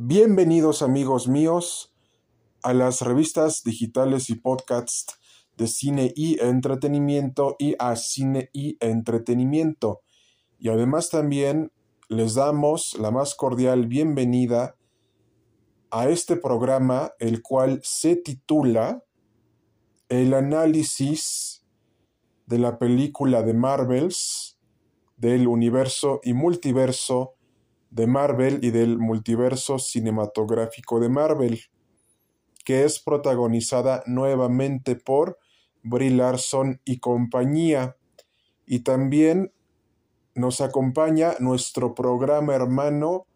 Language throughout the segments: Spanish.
Bienvenidos amigos míos a las revistas digitales y podcasts de cine y entretenimiento y a cine y entretenimiento. Y además también les damos la más cordial bienvenida a este programa, el cual se titula El análisis de la película de Marvels del universo y multiverso de Marvel y del multiverso cinematográfico de Marvel, que es protagonizada nuevamente por Brie Larson y compañía. Y también nos acompaña nuestro programa hermano,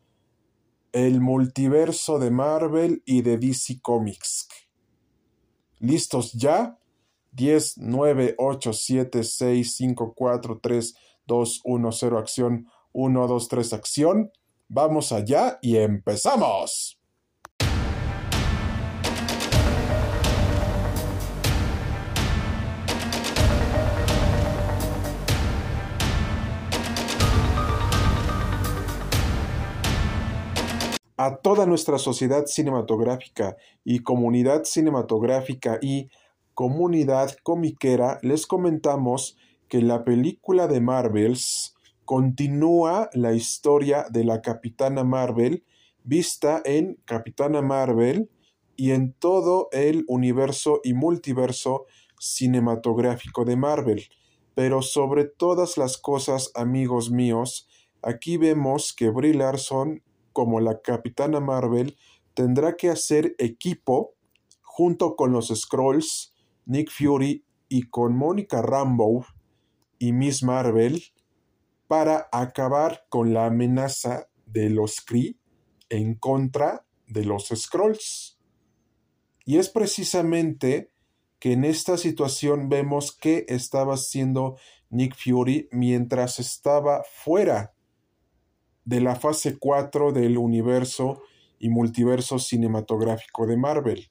el multiverso de Marvel y de DC Comics. ¿Listos ya? 10, 9, 8, 7, 6, 5, 4, 3, 2, 1, 0, acción, 1, 2, 3, acción. Vamos allá y empezamos. A toda nuestra sociedad cinematográfica y comunidad cinematográfica y comunidad comiquera les comentamos que la película de Marvels continúa la historia de la Capitana Marvel vista en Capitana Marvel y en todo el universo y multiverso cinematográfico de Marvel. Pero sobre todas las cosas, amigos míos, aquí vemos que Brie Larson, como la Capitana Marvel, tendrá que hacer equipo junto con los Scrolls, Nick Fury y con Mónica Rambeau y Miss Marvel para acabar con la amenaza de los Kree en contra de los Scrolls. Y es precisamente que en esta situación vemos que estaba haciendo Nick Fury mientras estaba fuera de la fase 4 del universo y multiverso cinematográfico de Marvel,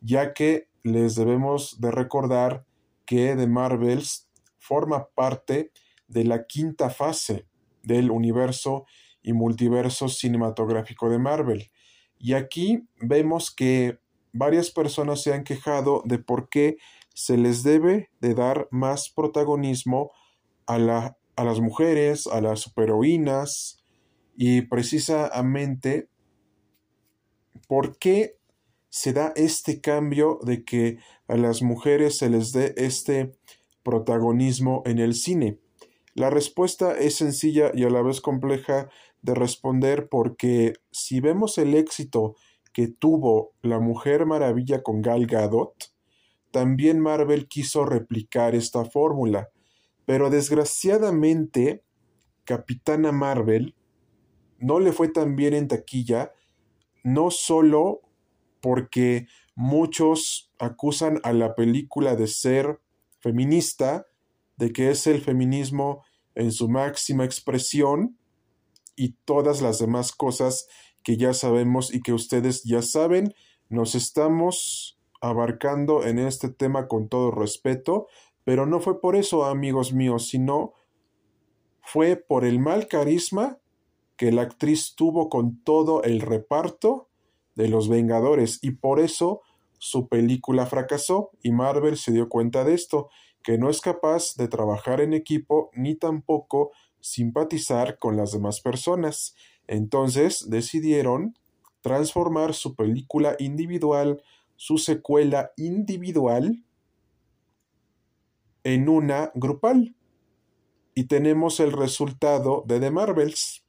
ya que les debemos de recordar que The Marvels forma parte la quinta fase del universo y multiverso cinematográfico de Marvel. Y aquí vemos que varias personas se han quejado de por qué se les debe de dar más protagonismo a, la, a las mujeres, a las superheroínas y precisamente por qué se da este cambio de que a las mujeres se les dé este protagonismo en el cine. La respuesta es sencilla y a la vez compleja de responder porque si vemos el éxito que tuvo la Mujer Maravilla con Gal Gadot, también Marvel quiso replicar esta fórmula, pero desgraciadamente Capitana Marvel no le fue tan bien en taquilla, no solo porque muchos acusan a la película de ser feminista, de que es el feminismo en su máxima expresión y todas las demás cosas que ya sabemos y que ustedes ya saben, nos estamos abarcando en este tema con todo respeto, pero no fue por eso, amigos míos, sino fue por el mal carisma que la actriz tuvo con todo el reparto de los Vengadores y por eso su película fracasó y Marvel se dio cuenta de esto que no es capaz de trabajar en equipo ni tampoco simpatizar con las demás personas. Entonces decidieron transformar su película individual, su secuela individual, en una grupal. Y tenemos el resultado de The Marvels,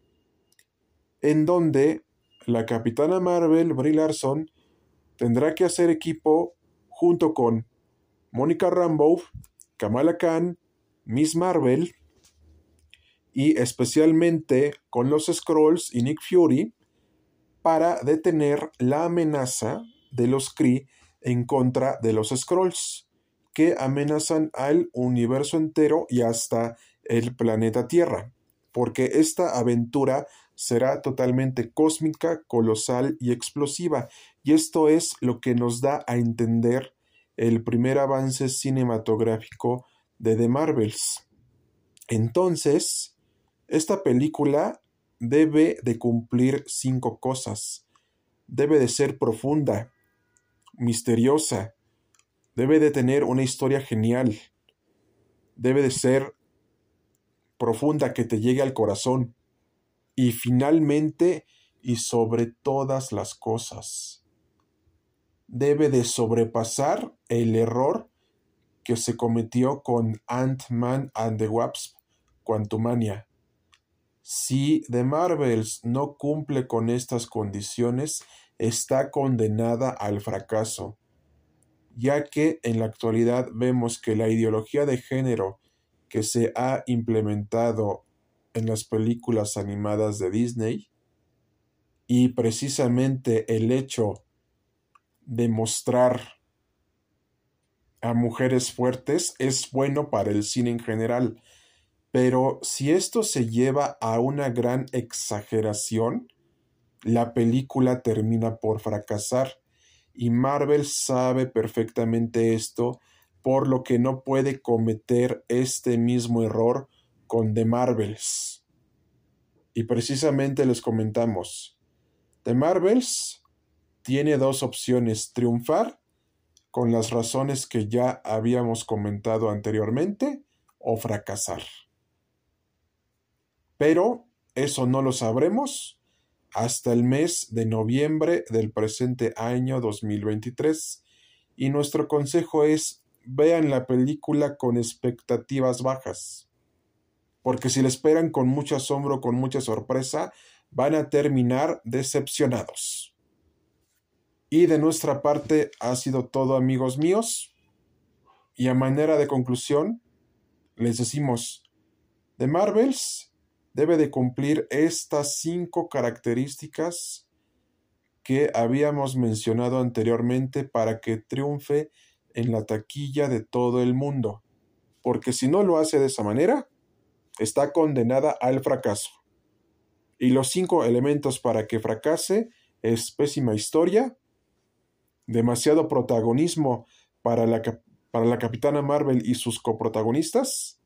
en donde la capitana Marvel, Brie Larson, tendrá que hacer equipo junto con Mónica Rambeau, Kamala Khan, Miss Marvel y especialmente con los Scrolls y Nick Fury para detener la amenaza de los Kree en contra de los Scrolls, que amenazan al universo entero y hasta el planeta Tierra, porque esta aventura será totalmente cósmica, colosal y explosiva, y esto es lo que nos da a entender el primer avance cinematográfico de The Marvels. Entonces, esta película debe de cumplir cinco cosas. debe de ser profunda, misteriosa, debe de tener una historia genial, debe de ser profunda que te llegue al corazón y finalmente y sobre todas las cosas debe de sobrepasar el error que se cometió con Ant-Man and the Wasp Quantumania. Si The Marvels no cumple con estas condiciones, está condenada al fracaso, ya que en la actualidad vemos que la ideología de género que se ha implementado en las películas animadas de Disney y precisamente el hecho de mostrar a mujeres fuertes es bueno para el cine en general, pero si esto se lleva a una gran exageración, la película termina por fracasar y Marvel sabe perfectamente esto, por lo que no puede cometer este mismo error con The Marvels. Y precisamente les comentamos, The Marvels tiene dos opciones, triunfar con las razones que ya habíamos comentado anteriormente o fracasar. Pero eso no lo sabremos hasta el mes de noviembre del presente año 2023 y nuestro consejo es vean la película con expectativas bajas porque si la esperan con mucho asombro, con mucha sorpresa, van a terminar decepcionados. Y de nuestra parte ha sido todo amigos míos. Y a manera de conclusión, les decimos, The Marvels debe de cumplir estas cinco características que habíamos mencionado anteriormente para que triunfe en la taquilla de todo el mundo. Porque si no lo hace de esa manera, está condenada al fracaso. Y los cinco elementos para que fracase es pésima historia, demasiado protagonismo para la, para la Capitana Marvel y sus coprotagonistas,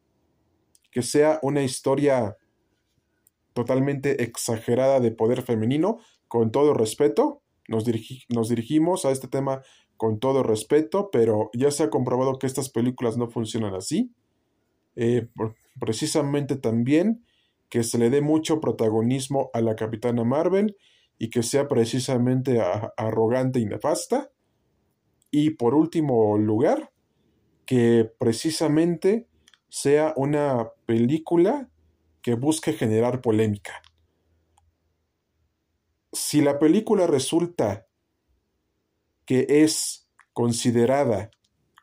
que sea una historia totalmente exagerada de poder femenino, con todo respeto, nos, dirigimos a este tema con todo respeto, pero ya se ha comprobado que estas películas no funcionan así. Eh, precisamente también que se le dé mucho protagonismo a la Capitana Marvel y que sea precisamente arrogante y nefasta. Y por último lugar, que precisamente sea una película que busque generar polémica. Si la película resulta que es considerada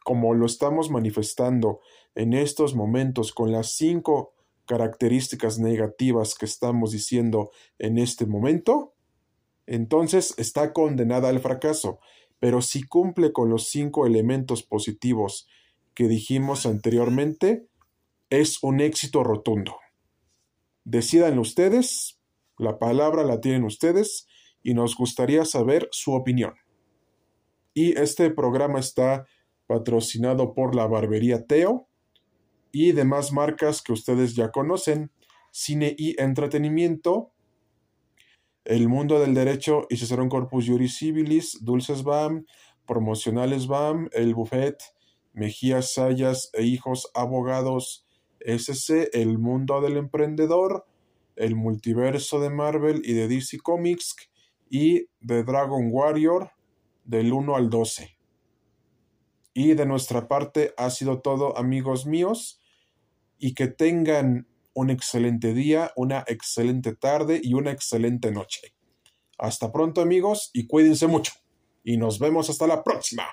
como lo estamos manifestando en estos momentos con las cinco características negativas que estamos diciendo en este momento, entonces está condenada al fracaso. Pero si cumple con los cinco elementos positivos que dijimos anteriormente, es un éxito rotundo. Decidan ustedes, la palabra la tienen ustedes y nos gustaría saber su opinión. Y este programa está patrocinado por la barbería Teo y demás marcas que ustedes ya conocen, cine y entretenimiento, el mundo del derecho y Cicerón Corpus Juris Civilis, Dulces BAM, Promocionales BAM, El Buffet, Mejías Sayas e Hijos Abogados SC, El Mundo del Emprendedor, El Multiverso de Marvel y de DC Comics y The Dragon Warrior del 1 al 12. Y de nuestra parte ha sido todo, amigos míos, y que tengan un excelente día, una excelente tarde y una excelente noche. Hasta pronto, amigos, y cuídense mucho. Y nos vemos hasta la próxima.